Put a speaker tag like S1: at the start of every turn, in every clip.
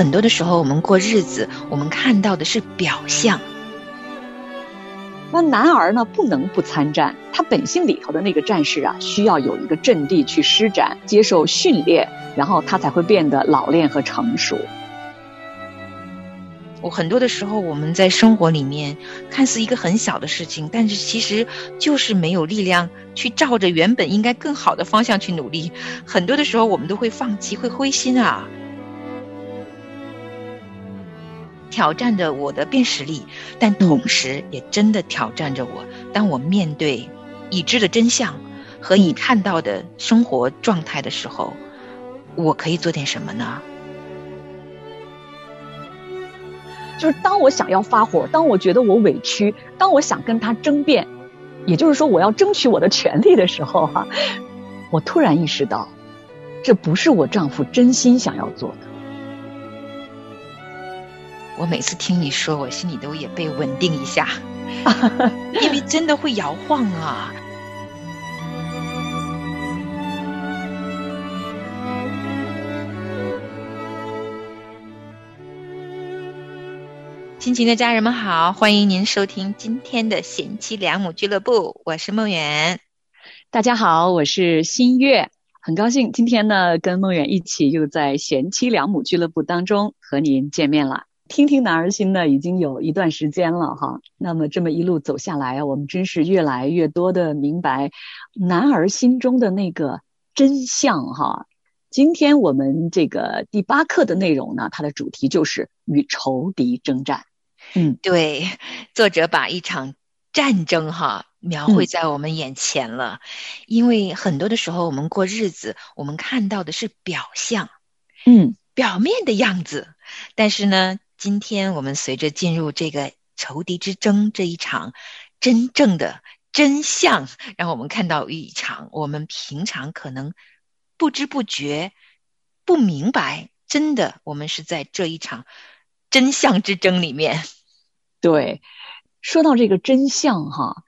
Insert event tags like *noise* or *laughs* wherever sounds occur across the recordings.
S1: 很多的时候，我们过日子，我们看到的是表象。
S2: 那男儿呢，不能不参战，他本性里头的那个战士啊，需要有一个阵地去施展，接受训练，然后他才会变得老练和成熟。
S1: 我很多的时候，我们在生活里面看似一个很小的事情，但是其实就是没有力量去照着原本应该更好的方向去努力。很多的时候，我们都会放弃，会灰心啊，挑战着我的辨识力，但同时也真的挑战着我。当我面对已知的真相和已看到的生活状态的时候，我可以做点什么呢？
S2: 就是当我想要发火，当我觉得我委屈，当我想跟他争辩，也就是说我要争取我的权利的时候，哈，*laughs* 我突然意识到，这不是我丈夫真心想要做的。
S1: 我每次听你说，我心里都也被稳定一下，*laughs* 因为真的会摇晃啊。亲情的家人们好，欢迎您收听今天的贤妻良母俱乐部，我是梦远。
S2: 大家好，我是新月，很高兴今天呢跟梦远一起又在贤妻良母俱乐部当中和您见面了。听听男儿心呢，已经有一段时间了哈。那么这么一路走下来啊，我们真是越来越多的明白男儿心中的那个真相哈。今天我们这个第八课的内容呢，它的主题就是与仇敌征战。
S1: 嗯，对，作者把一场战争哈描绘在我们眼前了，因为很多的时候我们过日子，我们看到的是表象，
S2: 嗯，
S1: 表面的样子，但是呢，今天我们随着进入这个仇敌之争这一场真正的真相，让我们看到一场我们平常可能不知不觉不明白，真的我们是在这一场真相之争里面。
S2: 对，说到这个真相哈，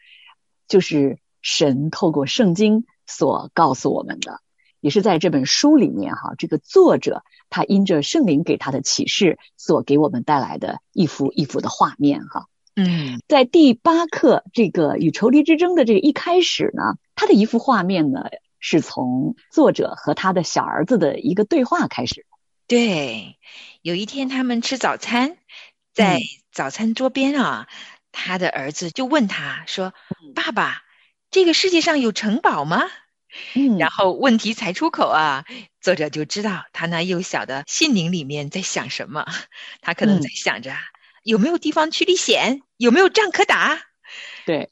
S2: 就是神透过圣经所告诉我们的，也是在这本书里面哈，这个作者他因着圣灵给他的启示所给我们带来的一幅一幅的画面哈。
S1: 嗯，
S2: 在第八课这个与仇敌之争的这个一开始呢，他的一幅画面呢，是从作者和他的小儿子的一个对话开始。
S1: 对，有一天他们吃早餐，在。早餐桌边啊，他的儿子就问他说：“爸爸，这个世界上有城堡吗？”
S2: 嗯，
S1: 然后问题才出口啊，作者就知道他那幼小的心灵里面在想什么。他可能在想着有没有地方去历险，有没有仗可打。
S2: 对，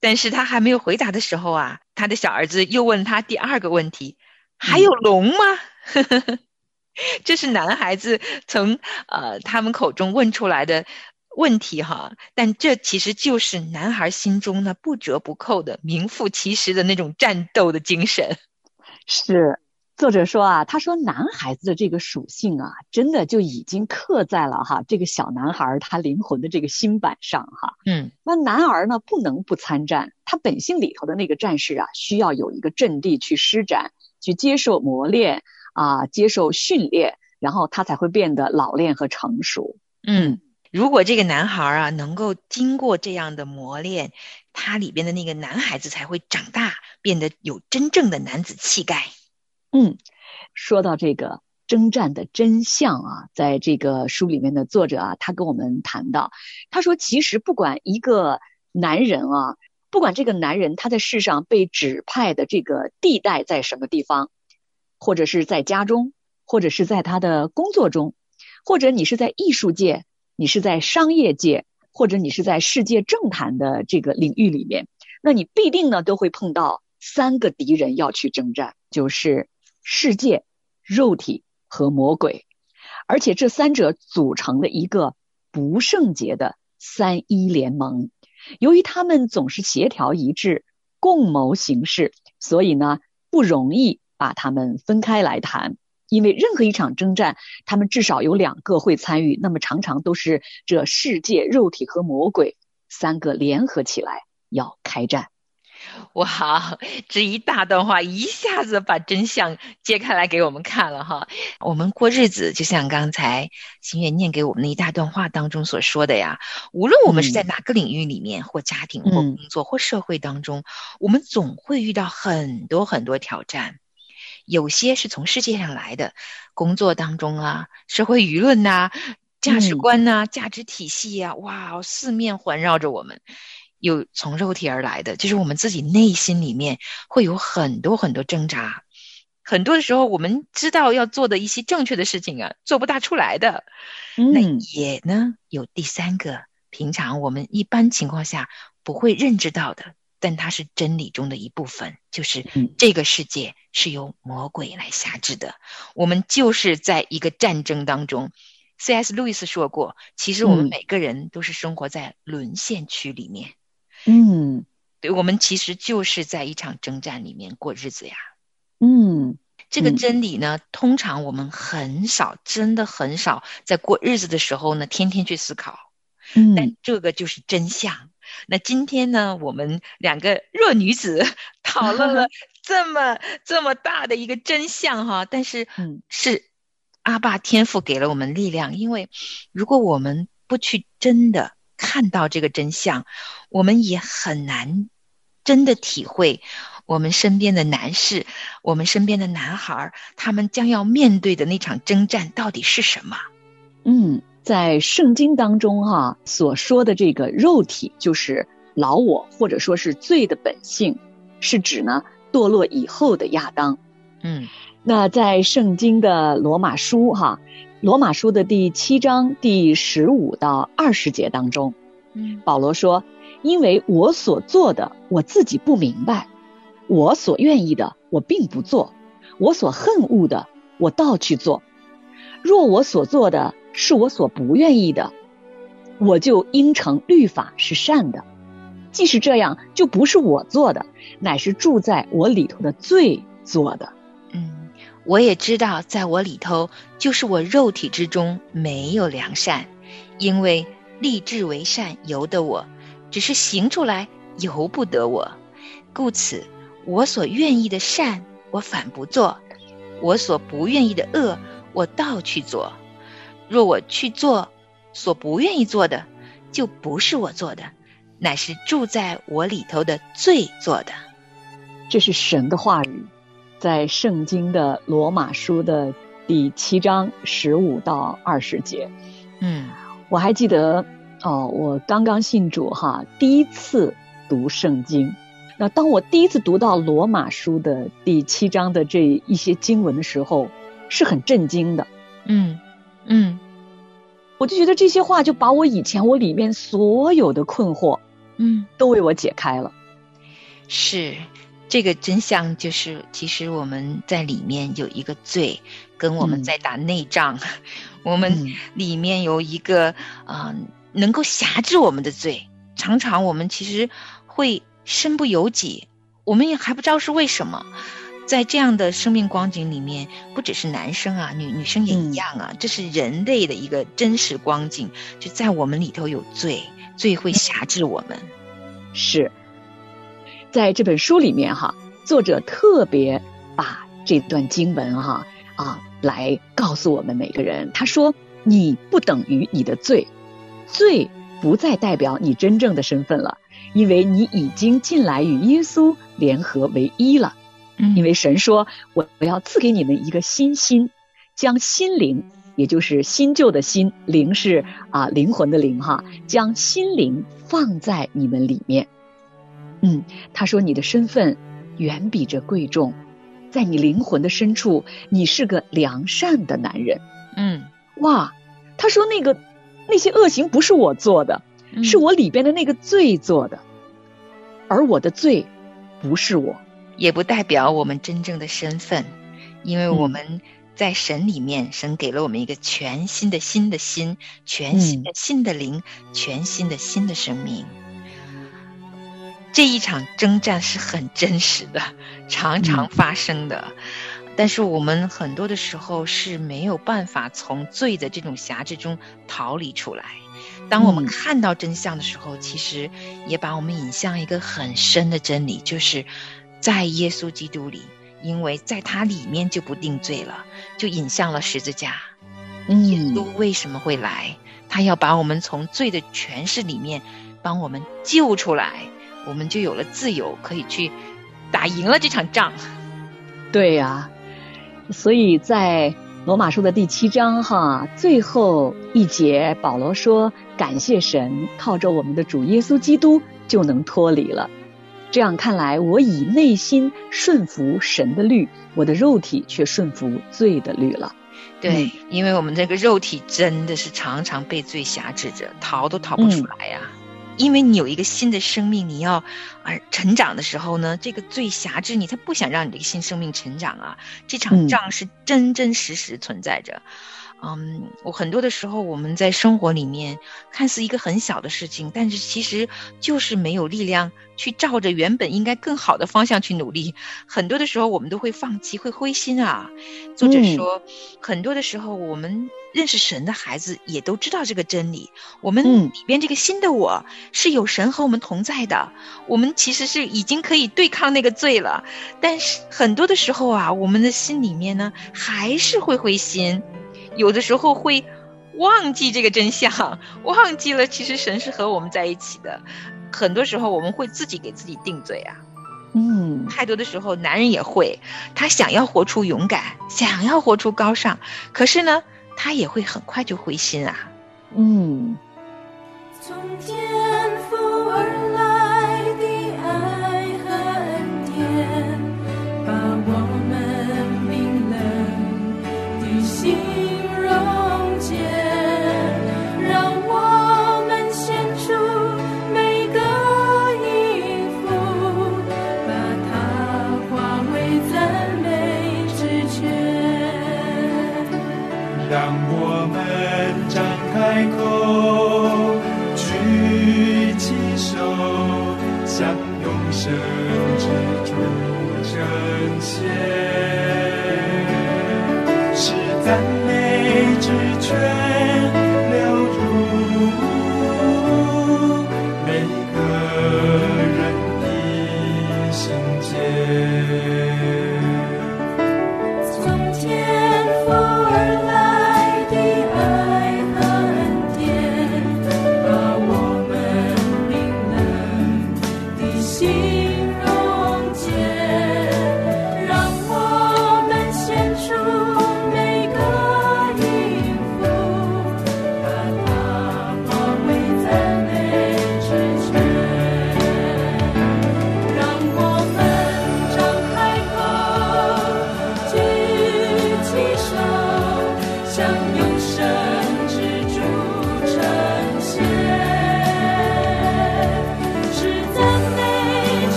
S1: 但是他还没有回答的时候啊，他的小儿子又问他第二个问题：“还有龙吗？” *laughs* 这是男孩子从呃他们口中问出来的。问题哈，但这其实就是男孩心中那不折不扣的名副其实的那种战斗的精神。*laughs*
S2: 是作者说啊，他说男孩子的这个属性啊，真的就已经刻在了哈这个小男孩他灵魂的这个心板上哈。
S1: 嗯，
S2: 那男儿呢不能不参战，他本性里头的那个战士啊，需要有一个阵地去施展，去接受磨练啊，接受训练，然后他才会变得老练和成熟。
S1: 嗯。如果这个男孩啊能够经过这样的磨练，他里边的那个男孩子才会长大，变得有真正的男子气概。
S2: 嗯，说到这个征战的真相啊，在这个书里面的作者啊，他跟我们谈到，他说其实不管一个男人啊，不管这个男人他在世上被指派的这个地带在什么地方，或者是在家中，或者是在他的工作中，或者你是在艺术界。你是在商业界，或者你是在世界政坛的这个领域里面，那你必定呢都会碰到三个敌人要去征战，就是世界、肉体和魔鬼，而且这三者组成了一个不圣洁的三一联盟。由于他们总是协调一致、共谋行事，所以呢不容易把他们分开来谈。因为任何一场征战，他们至少有两个会参与，那么常常都是这世界、肉体和魔鬼三个联合起来要开战。
S1: 哇，这一大段话一下子把真相揭开来给我们看了哈。我们过日子，就像刚才心月念给我们的一大段话当中所说的呀，无论我们是在哪个领域里面，或家庭，或工作，或社会当中，我们总会遇到很多很多挑战。有些是从世界上来的，工作当中啊，社会舆论呐，价值观呐，价值体系呀，哇，四面环绕着我们。有从肉体而来的，就是我们自己内心里面会有很多很多挣扎，很多的时候我们知道要做的一些正确的事情啊，做不大出来的。那也呢有第三个，平常我们一般情况下不会认知到的，但它是真理中的一部分，就是这个世界是由魔鬼来辖制的，我们就是在一个战争当中。C.S. 路易斯说过，其实我们每个人都是生活在沦陷区里面。
S2: 嗯，
S1: 对，我们其实就是在一场征战里面过日子呀。
S2: 嗯，
S1: 这个真理呢，通常我们很少，真的很少在过日子的时候呢，天天去思考。
S2: 嗯，
S1: 但这个就是真相。那今天呢，我们两个弱女子 *laughs* 讨论了 *laughs* 这么这么大的一个真相哈，但是是阿爸天赋给了我们力量，因为如果我们不去真的。看到这个真相，我们也很难真的体会我们身边的男士、我们身边的男孩，他们将要面对的那场征战到底是什么？
S2: 嗯，在圣经当中哈所说的这个肉体，就是老我或者说是罪的本性，是指呢堕落以后的亚当。
S1: 嗯，
S2: 那在圣经的罗马书哈。罗马书的第七章第十五到二十节当中，保罗说：“因为我所做的，我自己不明白；我所愿意的，我并不做；我所恨恶的，我倒去做。若我所做的是我所不愿意的，我就应承律法是善的。即使这样，就不是我做的，乃是住在我里头的罪做的。”
S1: 嗯我也知道，在我里头，就是我肉体之中没有良善，因为立志为善由得我，只是行出来由不得我。故此，我所愿意的善，我反不做；我所不愿意的恶，我倒去做。若我去做所不愿意做的，就不是我做的，乃是住在我里头的罪做的。
S2: 这是神的话语。在圣经的罗马书的第七章十五到二十节，
S1: 嗯，
S2: 我还记得哦，我刚刚信主哈，第一次读圣经。那当我第一次读到罗马书的第七章的这一些经文的时候，是很震惊的。
S1: 嗯嗯，
S2: 我就觉得这些话就把我以前我里面所有的困惑，
S1: 嗯，
S2: 都为我解开了。
S1: 是。这个真相就是，其实我们在里面有一个罪，跟我们在打内仗，我们里面有一个啊能够辖制我们的罪，常常我们其实会身不由己，我们也还不知道是为什么，在这样的生命光景里面，不只是男生啊，女女生也一样啊，这是人类的一个真实光景，就在我们里头有罪，罪会辖制我们，
S2: 是。在这本书里面哈，作者特别把这段经文哈啊来告诉我们每个人。他说：“你不等于你的罪，罪不再代表你真正的身份了，因为你已经进来与耶稣联合为一了。因为神说，我我要赐给你们一个新心，将心灵，也就是新旧的心灵是啊灵魂的灵哈，将心灵放在你们里面。”嗯，他说你的身份远比这贵重，在你灵魂的深处，你是个良善的男人。
S1: 嗯，
S2: 哇，他说那个那些恶行不是我做的，是我里边的那个罪做的，而我的罪不是我，
S1: 也不代表我们真正的身份，因为我们在神里面，神给了我们一个全新的新的心，全新的新的灵，全新的新的生命。这一场征战是很真实的，常常发生的，但是我们很多的时候是没有办法从罪的这种辖制中逃离出来。当我们
S2: 嗯。
S1: 看到真相的时候，其实也把我们引向一个很深的真理，就是在耶稣基督里，因为在他里面就不定罪了，就引向了十字架。耶
S2: 嗯
S1: 稣为什么会来？他要把我们从罪的权势里面帮我们救出来，我们就有了自由，可以去打赢了这场仗。
S2: 对呀、所以在罗马书的第七章哈，最后一节，保罗说：“感谢神，靠着我们的主耶稣基督就能脱离了。”这样看来，我以内心顺服神的律，我的肉体却顺服罪的律了。
S1: 对，因为我们这个肉体真的是常常被罪辖制着，逃都逃不出来呀、因为你有一个新的生命，你要啊成长的时候呢，这个罪辖制你，他不想让你这个新生命成长啊。这场
S2: 嗯
S1: 仗是真真实实存在着。嗯，我很多的时候我们在生活里面看似一个很小的事情，但是其实就是没有力量去照着原本应该更好的方向去努力。很多的时候我们都会放弃，会灰心啊。作者
S2: 嗯
S1: 说，很多的时候我们认识神的孩子也都知道这个真理，我们
S2: 嗯
S1: 里边这个新的我是有神和我们同在的，我们其实是已经可以对抗那个罪了。但是很多的时候啊，我们的心里面呢还是会灰心，有的时候会忘记这个真相，忘记了其实神是和我们在一起的。很多时候我们会自己给自己定罪啊。
S2: 嗯
S1: 太多的时候，男人也会，他想要活出勇敢，想要活出高尚，可是呢，他也会很快就灰心啊。
S2: 嗯
S3: 从天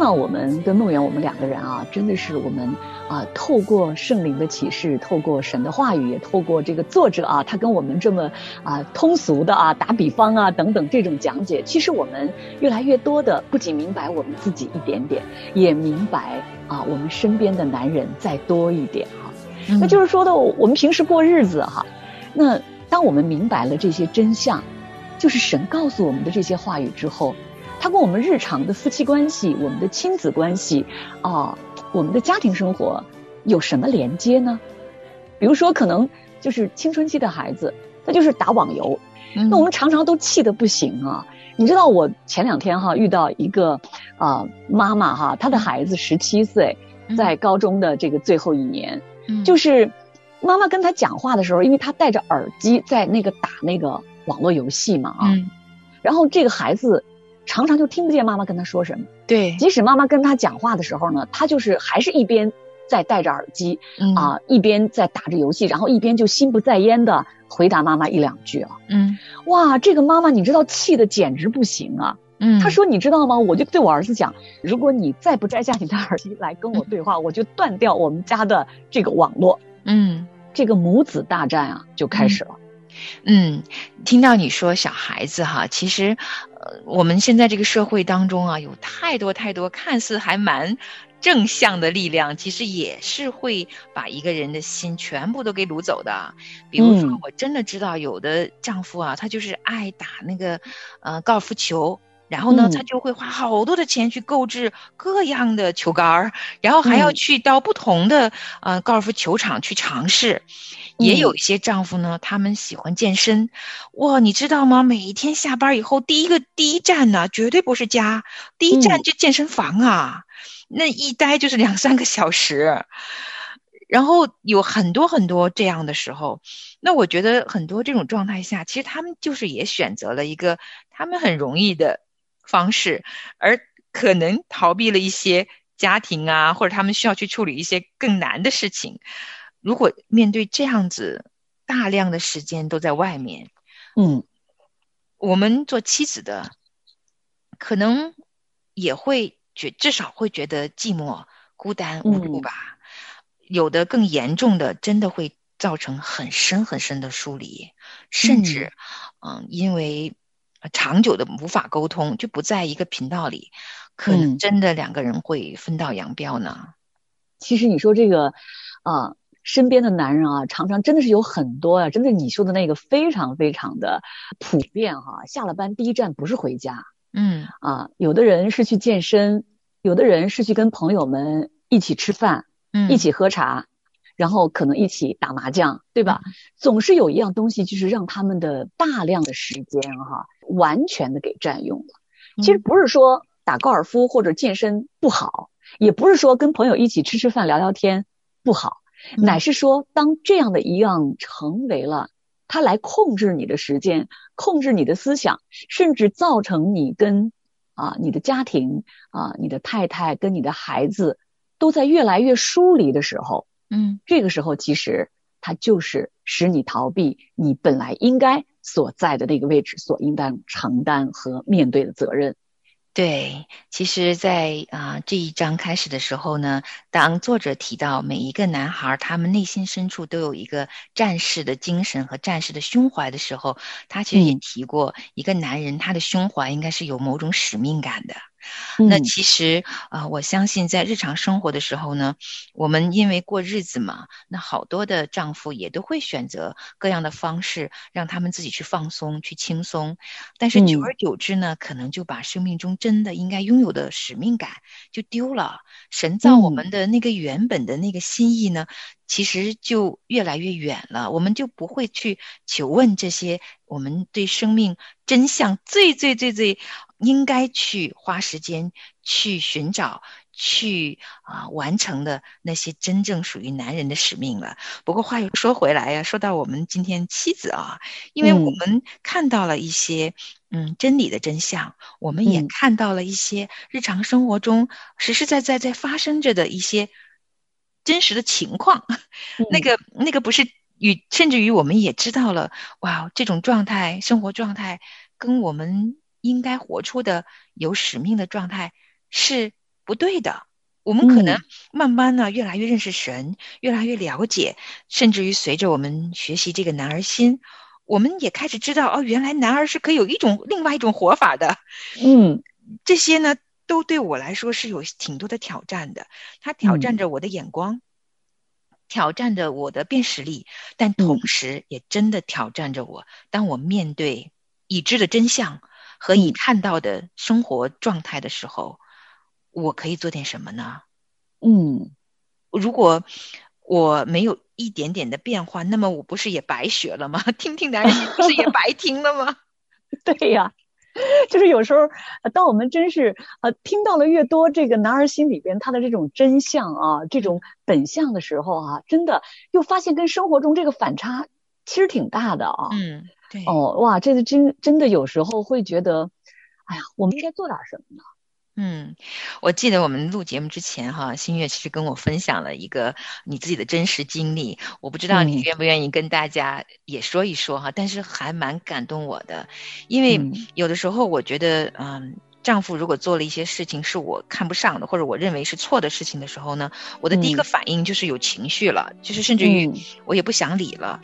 S2: 呢，我们跟梦圆，我们两个人啊，真的是我们啊，透过圣灵的启示，透过神的话语，也透过这个作者啊，他跟我们这么啊通俗的啊打比方啊等等这种讲解，其实我们越来越多的不仅明白我们自己一点点，也明白啊我们身边的男人再多一点哈、那就是说的，我们平时过日子哈，那当我们明白了这些真相，就是神告诉我们的这些话语之后，它跟我们日常的夫妻关系、我们的亲子关系啊、我们的家庭生活有什么连接呢？比如说，可能就是青春期的孩子，他就是打网游，那我们常常都气得不行啊！你知道我前两天哈遇到一个啊、妈妈哈，她的孩子十七岁，在高中的这个最后一年，
S1: 嗯
S2: 就是妈妈跟他讲话的时候，因为他戴着耳机在那个打那个网络游戏嘛啊，
S1: 嗯，
S2: 然后这个孩子常常就听不见妈妈跟他说什么。
S1: 对，
S2: 即使妈妈跟他讲话的时候呢，他就是还是一边在戴着耳机
S1: 嗯
S2: 啊，一边在打着游戏，然后一边就心不在焉的回答妈妈一两句啊。
S1: 嗯
S2: 哇，这个妈妈你知道气的简直不行啊！
S1: 嗯，
S2: 她说你知道吗？我就对我儿子讲，如果你再不摘下你的耳机来跟我对话，*laughs* 我就断掉我们家的这个网络。
S1: 嗯。
S2: 这个母子大战啊就开始了。
S1: 嗯，听到你说小孩子哈，其实，呃，我们现在这个社会当中啊，有太多太多看似还蛮正向的力量，其实也是会把一个人的心全部都给掳走的。比如说
S2: 嗯，
S1: 我真的知道有的丈夫啊，他就是爱打那个呃高尔夫球。然后呢，
S2: 嗯
S1: 他就会花好多的钱去购置各样的球杆儿，然后还要
S2: 嗯
S1: 去到不同的呃高尔夫球场去尝试。也有
S2: 嗯
S1: 一些丈夫呢，他们喜欢健身，哇，你知道吗？每一天下班以后，第一个第一站呢，绝对不是家，第一站
S2: 嗯
S1: 就健身房啊，那一待就是两三个小时。然后有很多很多这样的时候，那我觉得很多这种状态下，其实他们就是也选择了一个他们很容易的方式，而可能逃避了一些家庭啊，或者他们需要去处理一些更难的事情。如果面对这样子大量的时间都在外面，
S2: 嗯。
S1: 我们做妻子的可能也会觉，至少会觉得寂寞、孤单、无助
S2: 嗯。
S1: 吧。有的更严重的，真的会造成很深很深的疏离，甚至，嗯，因为呃长久的无法沟通，就不在一个频道里，可能
S2: 嗯
S1: 真的两个人会分道扬镳呢。
S2: 其实你说这个啊，身边的男人啊，常常真的是有很多啊，真的你说的那个非常非常的普遍哈、下了班第一站不是回家
S1: 嗯
S2: 啊，有的人是去健身，有的人是去跟朋友们一起吃饭，
S1: 嗯，
S2: 一起喝茶，然后可能一起打麻将，对吧？总是有一样东西，就是让他们的大量的时间哈、完全的给占用了。其实
S1: 嗯
S2: 不是说打高尔夫或者健身不好，也不是说跟朋友一起吃吃饭聊聊天不好，
S1: 嗯
S2: 乃是说当这样的一样成为了它来控制你的时间，控制你的思想，甚至造成你跟啊你的家庭啊你的太太跟你的孩子都在越来越疏离的时候，
S1: 嗯
S2: 这个时候其实它就是使你逃避你本来应该所在的那个位置所应当承担和面对的责任。
S1: 对，其实在，啊、这一章开始的时候呢，当作者提到每一个男孩他们内心深处都有一个战士的精神和战士的胸怀的时候，他其实也
S2: 嗯
S1: 提过，一个男人他的胸怀应该是有某种使命感的。那
S2: 嗯
S1: 其实啊、呃我相信在日常生活的时候呢，我们因为过日子嘛，那好多的丈夫也都会选择各样的方式，让他们自己去放松、去轻松。但是久
S2: 嗯
S1: 而久之呢，可能就把生命中真的应该拥有的使命感就丢了。神造我
S2: 嗯
S1: 们的那个原本的那个心意呢，其实就越来越远了。我们就不会去求问这些我们对生命真相最最最最应该去花时间去寻找。去啊、完成的那些真正属于男人的使命了。不过话又说回来呀、说到我们今天妻子啊，因为我
S2: 嗯
S1: 们看到了一些嗯真理的真相，我们也
S2: 嗯
S1: 看到了一些日常生活中实实在在在发生着的一些真实的情况。*laughs* 那
S2: 嗯
S1: 个那个不是与甚至于我们也知道了，哇，这种状态生活状态跟我们应该活出的有使命的状态是不对的。我们可能
S2: 嗯
S1: 慢慢呢，越来越认识神，越来越了解，甚至于随着我们学习这个男儿心，我们也开始知道哦，原来男儿是可以有一种另外一种活法的。
S2: 嗯
S1: 这些呢，都对我来说是有挺多的挑战的。它挑战
S2: 嗯
S1: 着我的眼光，挑战着我的辨识力，但
S2: 嗯
S1: 同时也真的挑战着我。当我面对已知的真相和已
S2: 嗯
S1: 看到的生活状态的时候，我可以做点什么呢？
S2: 嗯
S1: 如果我没有一点点的变化，那么我不是也白学了吗？*laughs* 听听男人不是也白听了吗？*laughs*
S2: 对呀，*laughs* 就是有时候，呃当我们真是呃听到了越多这个男儿心里边他的这种真相啊，这种本相的时候啊，真的又发现跟生活中这个反差其实挺大的啊。
S1: 嗯，对，
S2: 哦，哇，这个真真的有时候会觉得，哎呀，我们应该做点什么呢？
S1: 嗯，我记得我们录节目之前哈，新月其实跟我分享了一个你自己的真实经历，我不知道你
S2: 嗯
S1: 愿不愿意跟大家也说一说哈，但是还蛮感动我的，因为
S2: 嗯
S1: 有的时候我觉得，嗯。丈夫如果做了一些事情是我看不上的，或者我认为是错的事情的时候呢，我的第一个
S2: 嗯
S1: 反应就是有情绪了，就是甚至于
S2: 嗯
S1: 我也不想理了。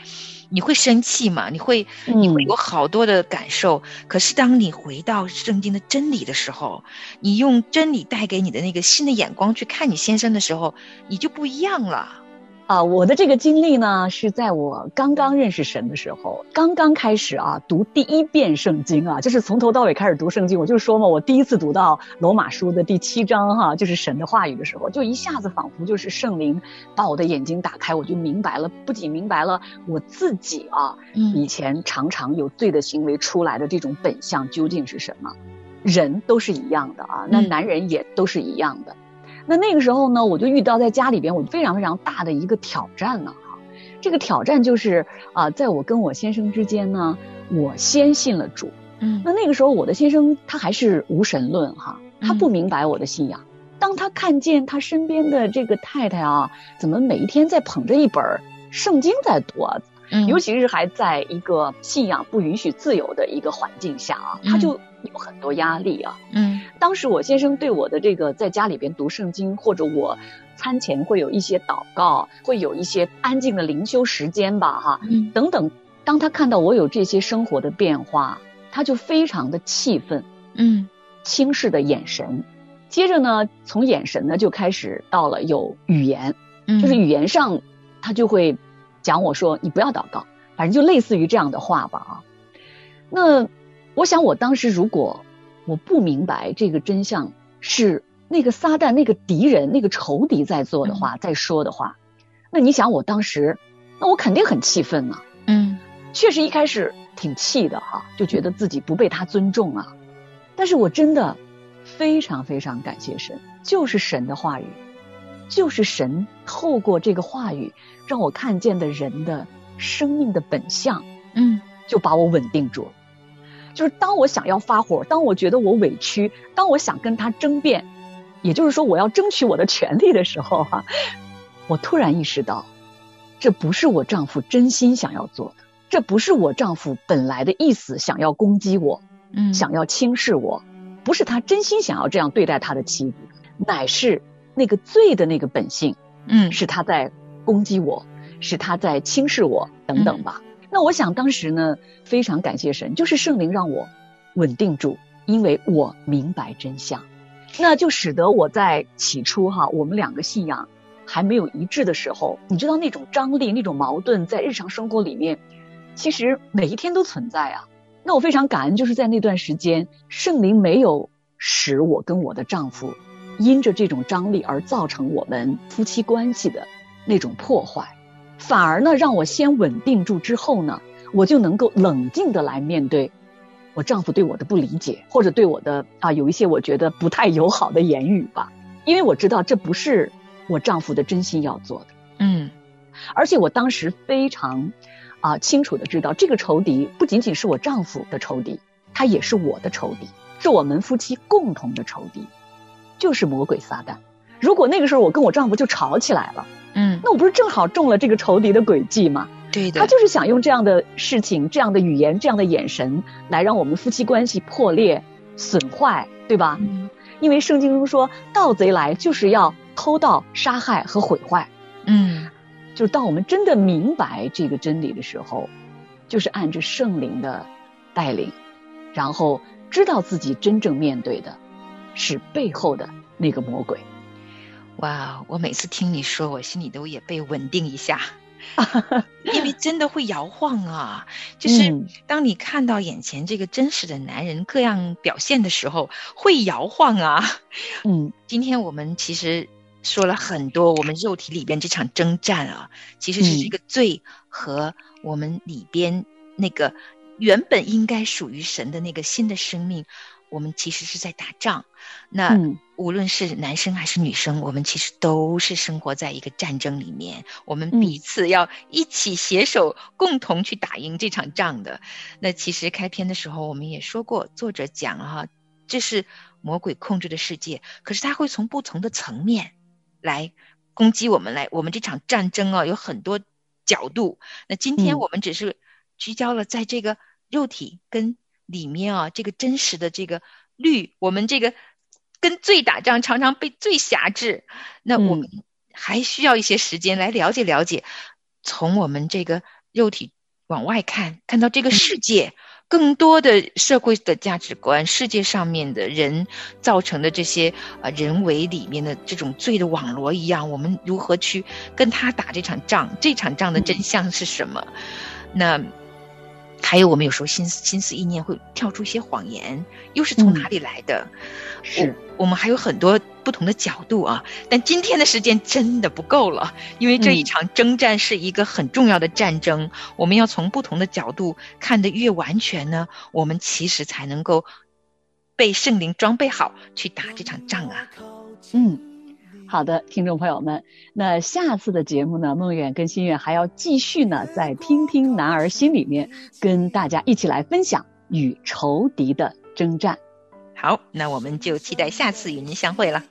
S1: 你会生气嘛？你会你会
S2: 嗯
S1: 有好多的感受。可是当你回到圣经的真理的时候，你用真理带给你的那个新的眼光去看你先生的时候，你就不一样了。
S2: 啊，我的这个经历呢，是在我刚刚认识神的时候，刚刚开始啊读第一遍圣经啊，就是从头到尾开始读圣经。我就说嘛，我第一次读到罗马书的第七章哈、就是神的话语的时候，就一下子仿佛就是圣灵把我的眼睛打开，我就明白了，不仅明白了我自己啊，
S1: 嗯
S2: 以前常常有罪的行为出来的这种本相究竟是什么？人都是一样的啊，那
S1: 嗯
S2: 男人也都是一样的。那那个时候呢，我就遇到在家里边我非常非常大的一个挑战呢、哈。这个挑战就是啊、在我跟我先生之间呢，我先信了主。
S1: 嗯
S2: 那那个时候我的先生他还是无神论哈，他不
S1: 嗯
S2: 明白我的信仰。当他看见他身边的这个太太啊，怎么每一天在捧着一本圣经在读啊，
S1: 嗯
S2: 尤其是还在一个信仰不允许自由的一个环境下啊，他
S1: 嗯
S2: 就有很多压力啊。
S1: 嗯
S2: 当时我先生对我的这个在家里边读圣经，或者我餐前会有一些祷告，会有一些安静的灵修时间吧，哈，
S1: 嗯
S2: 等等。当他看到我有这些生活的变化，他就非常的气愤，
S1: 嗯
S2: 轻视的眼神。接着呢，从眼神呢就开始到了有语言，
S1: 嗯，
S2: 就是语言上，他就会讲我说你不要祷告，反正就类似于这样的话吧啊。那我想我当时如果我不明白这个真相是那个撒旦那个敌人那个仇敌在做的话，在说的话，那你想我当时，那我肯定很气愤呐、
S1: 嗯
S2: 确实一开始挺气的哈、就觉得自己不被他尊重啊。但是我真的非常非常感谢神，就是神的话语，就是神透过这个话语让我看见的人的生命的本相，
S1: 嗯
S2: 就把我稳定住了。就是当我想要发火，当我觉得我委屈，当我想跟他争辩，也就是说我要争取我的权利的时候哈、我突然意识到，这不是我丈夫真心想要做的，这不是我丈夫本来的意思，想要攻击我，
S1: 嗯
S2: 想要轻视我，不是他真心想要这样对待他的妻子，乃是那个罪的那个本性，
S1: 嗯
S2: 是他在攻击我，是他在轻视我等等吧。那我想当时呢，非常感谢神，就是圣灵让我稳定住，因为我明白真相，那就使得我在起初哈，我们两个信仰还没有一致的时候，你知道那种张力、那种矛盾，在日常生活里面，其实每一天都存在啊。那我非常感恩，就是在那段时间，圣灵没有使我跟我的丈夫因着这种张力而造成我们夫妻关系的那种破坏，反而呢，让我先稳定住之后呢，我就能够冷静的来面对我丈夫对我的不理解，或者对我的啊有一些我觉得不太友好的言语吧，因为我知道这不是我丈夫的真心要做的。
S1: 嗯。
S2: 而且我当时非常啊、清楚的知道，这个仇敌不仅仅是我丈夫的仇敌，他也是我的仇敌，是我们夫妻共同的仇敌，就是魔鬼撒旦。如果那个时候我跟我丈夫就吵起来了，
S1: 嗯，
S2: 那我不是正好中了这个仇敌的诡计吗？
S1: 对的，
S2: 他就是想用这样的事情、这样的语言、这样的眼神，来让我们夫妻关系破裂、损坏，对吧？
S1: 嗯
S2: 因为圣经中说，盗贼来就是要偷盗、杀害和毁坏。
S1: 嗯
S2: 就是当我们真的明白这个真理的时候，就是按着圣灵的带领，然后知道自己真正面对的是背后的那个魔鬼。
S1: 哇，我每次听你说，我心里都也被稳定一下，*laughs* 因为真的会摇晃啊。就是
S2: 嗯
S1: 当你看到眼前这个真实的男人各样表现的时候，会摇晃啊。
S2: 嗯
S1: 今天我们其实说了很多，我们肉体里边这场征战啊，其实是
S2: 嗯
S1: 这个罪和我们里边那个原本应该属于神的那个新的生命，我们其实是在打仗。那、
S2: 嗯
S1: 无论是男生还是女生，我们其实都是生活在一个战争里面，我们
S2: 嗯
S1: 彼此要一起携手，共同去打赢这场仗的。那其实开篇的时候我们也说过，作者讲了哈，这是魔鬼控制的世界，可是他会从不同的层面来攻击我们，来我们这场战争啊有很多角度。那今天
S2: 嗯
S1: 我们只是聚焦了在这个肉体跟里面啊这个真实的这个律，我们这个跟罪打仗常常被罪辖制，那我
S2: 嗯
S1: 们还需要一些时间来了解了解，从我们这个肉体往外看，看到这个世界。更多的社会的价值观，世界上面的人造成的这些呃人为里面的这种罪的网罗一样，我们如何去跟他打这场仗？这场仗的真相是什么？那还有我们有时候心思心思意念会跳出一些谎言，又是从
S2: 嗯
S1: 哪里来的？
S2: 是
S1: 我我们还有很多不同的角度啊，但今天的时间真的不够了，因为这一
S2: 嗯
S1: 场征战是一个很重要的战争，我们要从不同的角度看得越完全呢，我们其实才能够被圣灵装备好去打这场仗啊。
S2: 嗯。好的，听众朋友们，那下次的节目呢，梦远跟心愿还要继续呢，在听听男儿心里面跟大家一起来分享与仇敌的征战。
S1: 好，那我们就期待下次与您相会了。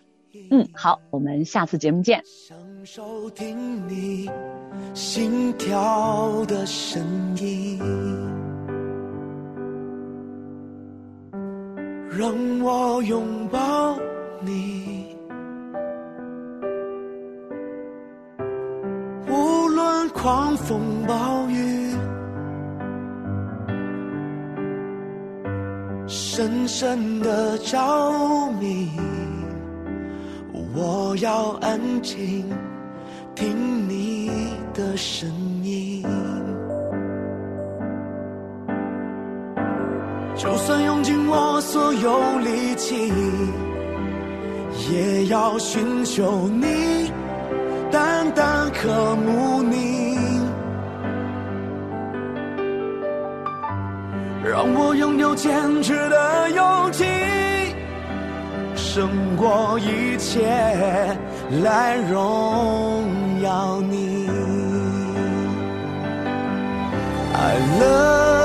S2: 嗯，好，我们下次节目见。
S4: 享受听你心跳的声音，让我拥抱你，狂风暴雨，深深的着迷。我要安静听你的声音，就算用尽我所有力气，也要寻求你，单单渴慕你，让我拥有坚持的勇气。胜过一切来荣耀你。I love